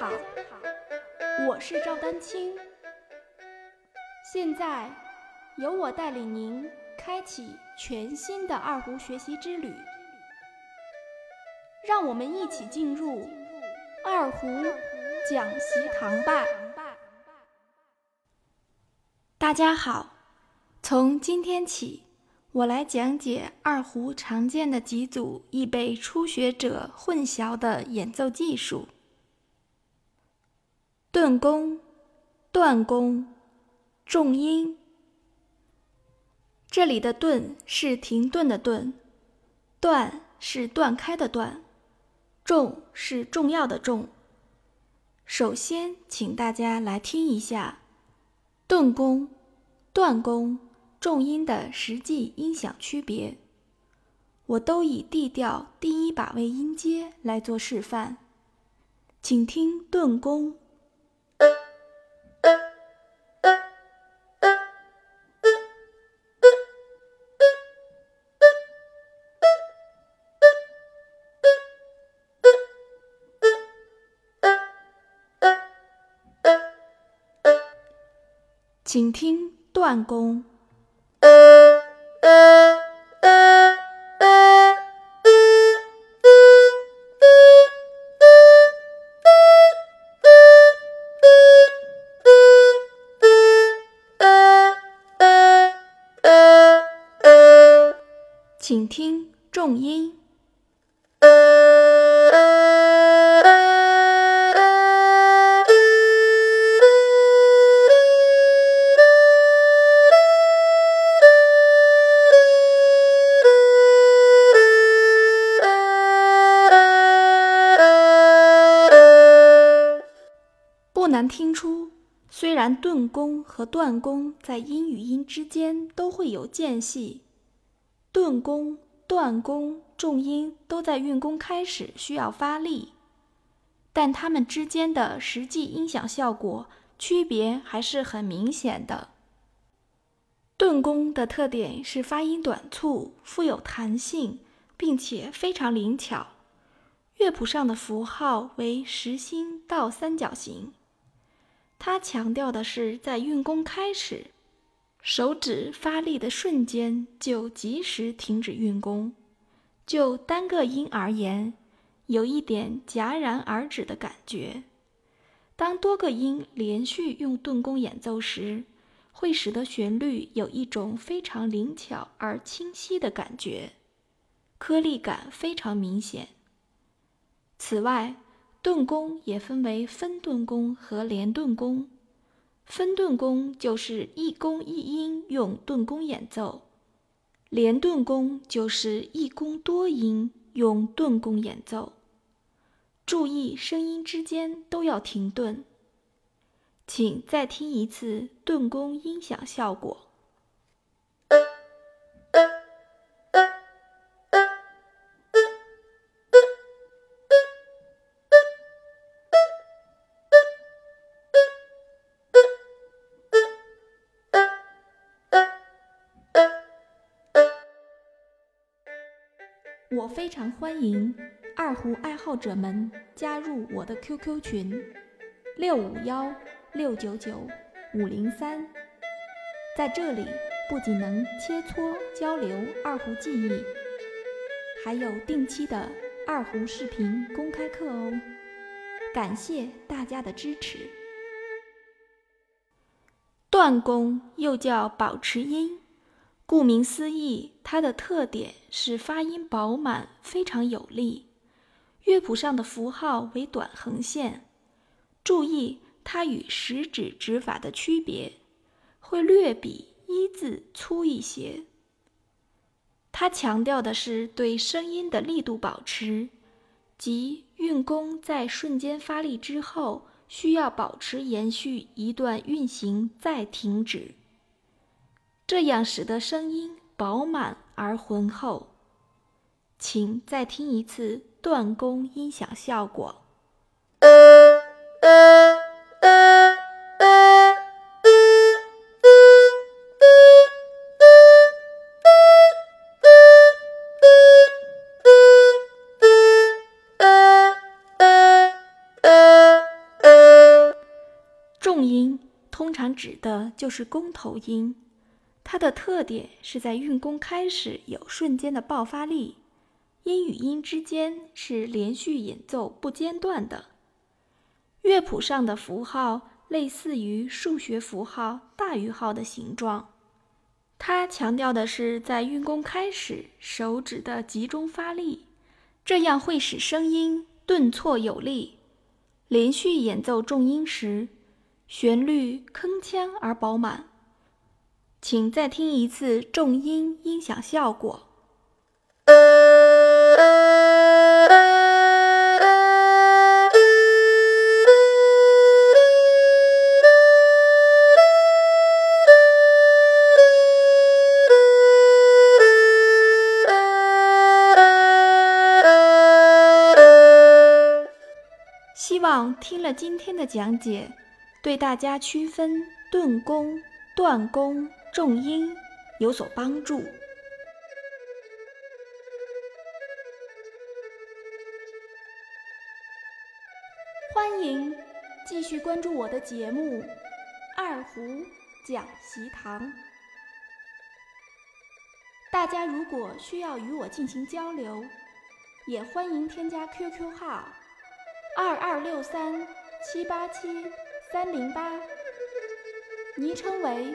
好，我是赵丹青。现在由我带领您开启全新的二胡学习之旅，让我们一起进入二胡讲习堂吧。大家好，从今天起，我来讲解二胡常见的几组易被初学者混淆的演奏技术。顿弓、断弓、重音。这里的“顿”是停顿的“顿”，“断”是断开的“断”，“重”是重要的“重”。首先，请大家来听一下顿弓、断弓、重音的实际音响区别。我都以 D 调第一把位音阶来做示范，请听顿弓。请听断弓。请听重音。难听出，虽然顿弓和断弓在音与音之间都会有间隙，顿弓、断弓重音都在运弓开始需要发力，但它们之间的实际音响效果区别还是很明显的。顿弓的特点是发音短促、富有弹性，并且非常灵巧。乐谱上的符号为实心到三角形。它强调的是，在运弓开始，手指发力的瞬间就及时停止运弓。就单个音而言，有一点戛然而止的感觉。当多个音连续用顿弓演奏时，会使得旋律有一种非常灵巧而清晰的感觉，颗粒感非常明显。此外，顿弓也分为分顿弓和连顿弓。分顿弓就是一弓一音用顿弓演奏，连顿弓就是一弓多音用顿弓演奏。注意声音之间都要停顿。请再听一次顿弓音响效果。我非常欢迎二胡爱好者们加入我的 QQ 群：六五幺六九九五零三。在这里，不仅能切磋交流二胡技艺，还有定期的二胡视频公开课哦。感谢大家的支持。断弓又叫保持音。顾名思义，它的特点是发音饱满，非常有力。乐谱上的符号为短横线，注意它与食指指法的区别，会略比一字粗一些。它强调的是对声音的力度保持，即运弓在瞬间发力之后，需要保持延续一段运行再停止。这样使得声音饱满而浑厚。请再听一次断弓音响效果。重音通常指的就是弓头音，它的特点是在运弓开始有瞬间的爆发力，音与音之间是连续演奏不间断的。乐谱上的符号类似于数学符号大于号的形状，它强调的是在运弓开始手指的集中发力，这样会使声音顿挫有力。连续演奏重音时，旋律铿锵而饱满。请再听一次重音音响效果。希望听了今天的讲解，对大家区分顿弓、断弓、重音有所帮助。欢迎继续关注我的节目《二胡讲习堂》。大家如果需要与我进行交流，也欢迎添加 QQ 号。二二六三七八七三零八，昵称为